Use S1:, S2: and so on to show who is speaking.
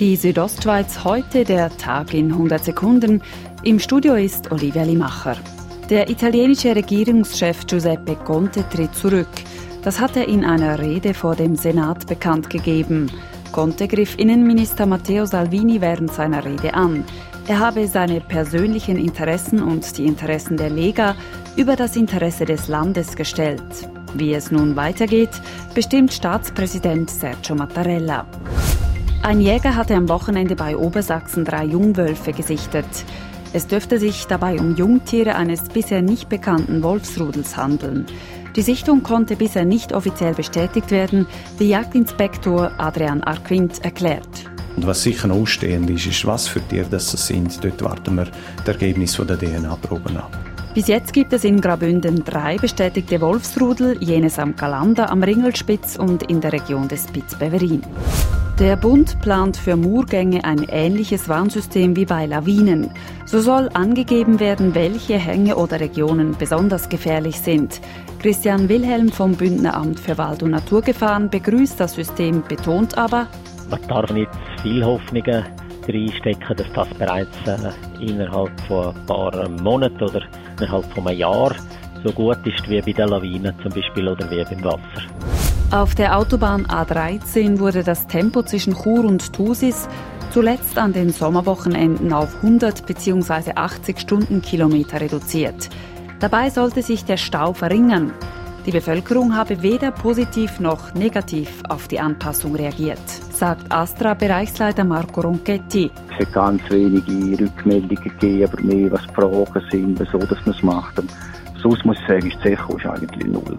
S1: Die Südostschweiz heute, der Tag in 100 Sekunden. Im Studio ist Olivia Limacher. Der italienische Regierungschef Giuseppe Conte tritt zurück. Das hat er in einer Rede vor dem Senat bekannt gegeben. Conte griff Innenminister Matteo Salvini während seiner Rede an. Er habe seine persönlichen Interessen und die Interessen der Lega über das Interesse des Landes gestellt. Wie es nun weitergeht, bestimmt Staatspräsident Sergio Mattarella. Ein Jäger hatte am Wochenende bei Obersachsen drei Jungwölfe gesichtet. Es dürfte sich dabei um Jungtiere eines bisher nicht bekannten Wolfsrudels handeln. Die Sichtung konnte bisher nicht offiziell bestätigt werden, wie Jagdinspektor Adrian Arquint erklärt.
S2: Und was sicher noch ausstehend ist, ist, was für Tiere das sind. Dort warten wir das Ergebnis der DNA-Proben ab.
S1: Bis jetzt gibt es in Grabünden drei bestätigte Wolfsrudel, jenes am Galanda, am Ringelspitz und in der Region des Spitzbeverin. Der Bund plant für Murgänge ein ähnliches Warnsystem wie bei Lawinen. So soll angegeben werden, welche Hänge oder Regionen besonders gefährlich sind. Christian Wilhelm vom Bündneramt für Wald- und Naturgefahren begrüßt das System, betont aber,
S3: man darf nicht viel Hoffnungen reinstecken, dass das bereits äh, innerhalb von ein paar Monaten oder innerhalb von einem Jahr so gut ist wie bei den Lawinen zum Beispiel oder wie beim Wasser.
S1: Auf der Autobahn A13 wurde das Tempo zwischen Chur und Thusis zuletzt an den Sommerwochenenden auf 100 bzw. 80 Stundenkilometer reduziert. Dabei sollte sich der Stau verringern. Die Bevölkerung habe weder positiv noch negativ auf die Anpassung reagiert, sagt Astra-Bereichsleiter Marco Ronchetti.
S4: Es hat ganz wenige Rückmeldungen gegeben, aber mehr was Fragen sind, so dass man es macht. Sonst muss ich sagen, ist die Echo eigentlich null.